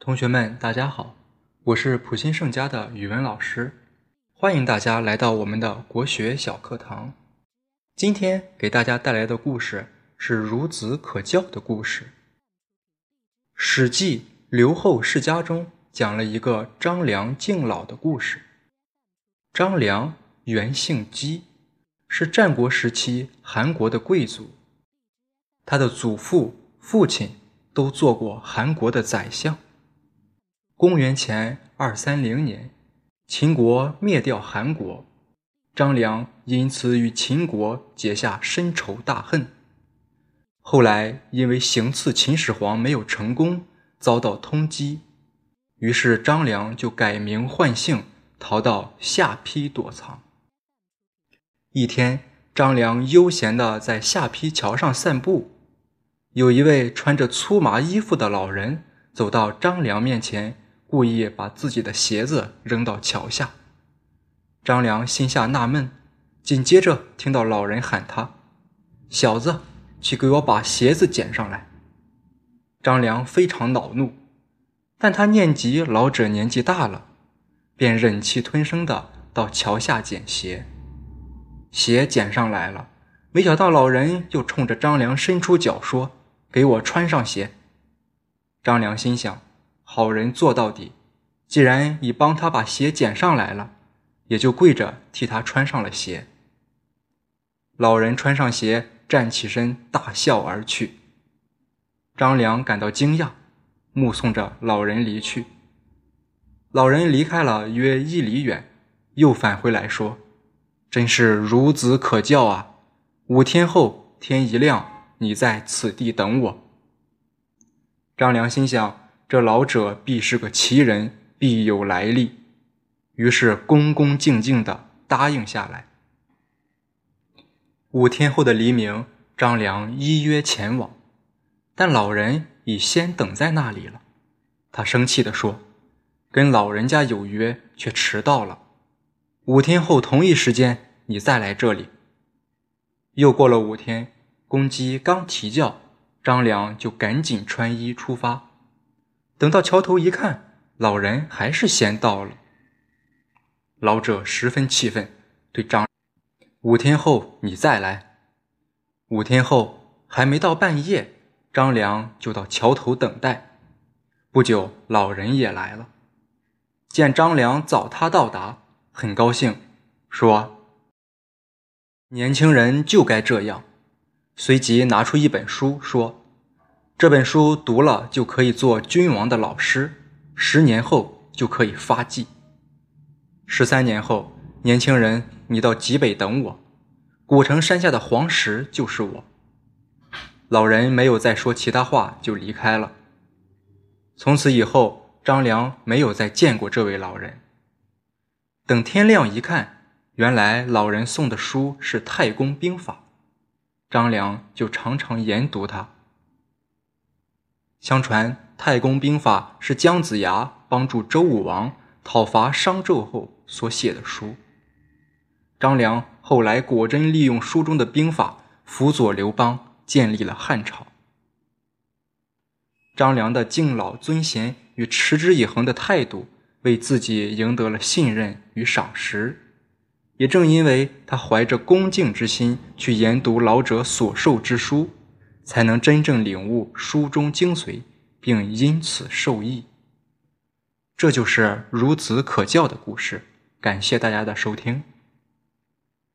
同学们，大家好，我是普新圣家的语文老师，欢迎大家来到我们的国学小课堂。今天给大家带来的故事是孺子可教的故事。《史记·刘后世家》中讲了一个张良敬老的故事。张良原姓姬，是战国时期韩国的贵族，他的祖父、父亲都做过韩国的宰相。公元前二三零年，秦国灭掉韩国，张良因此与秦国结下深仇大恨。后来因为行刺秦始皇没有成功，遭到通缉，于是张良就改名换姓，逃到下邳躲藏。一天，张良悠闲地在下邳桥上散步，有一位穿着粗麻衣服的老人走到张良面前。故意把自己的鞋子扔到桥下，张良心下纳闷，紧接着听到老人喊他：“小子，去给我把鞋子捡上来。”张良非常恼怒，但他念及老者年纪大了，便忍气吞声的到桥下捡鞋。鞋捡上来了，没想到老人又冲着张良伸出脚说：“给我穿上鞋。”张良心想。好人做到底，既然已帮他把鞋捡上来了，也就跪着替他穿上了鞋。老人穿上鞋，站起身，大笑而去。张良感到惊讶，目送着老人离去。老人离开了约一里远，又返回来说：“真是孺子可教啊！五天后天一亮，你在此地等我。”张良心想。这老者必是个奇人，必有来历，于是恭恭敬敬地答应下来。五天后的黎明，张良依约前往，但老人已先等在那里了。他生气地说：“跟老人家有约，却迟到了。五天后同一时间，你再来这里。”又过了五天，公鸡刚啼叫，张良就赶紧穿衣出发。等到桥头一看，老人还是先到了。老者十分气愤，对张：“五天后你再来。”五天后还没到半夜，张良就到桥头等待。不久，老人也来了，见张良早他到达，很高兴，说：“年轻人就该这样。”随即拿出一本书，说。这本书读了就可以做君王的老师，十年后就可以发迹。十三年后，年轻人，你到极北等我，古城山下的黄石就是我。老人没有再说其他话，就离开了。从此以后，张良没有再见过这位老人。等天亮一看，原来老人送的书是《太公兵法》，张良就常常研读它。相传《太公兵法》是姜子牙帮助周武王讨伐商纣后所写的书。张良后来果真利用书中的兵法辅佐刘邦建立了汉朝。张良的敬老尊贤与持之以恒的态度，为自己赢得了信任与赏识。也正因为他怀着恭敬之心去研读老者所授之书。才能真正领悟书中精髓，并因此受益。这就是孺子可教的故事。感谢大家的收听。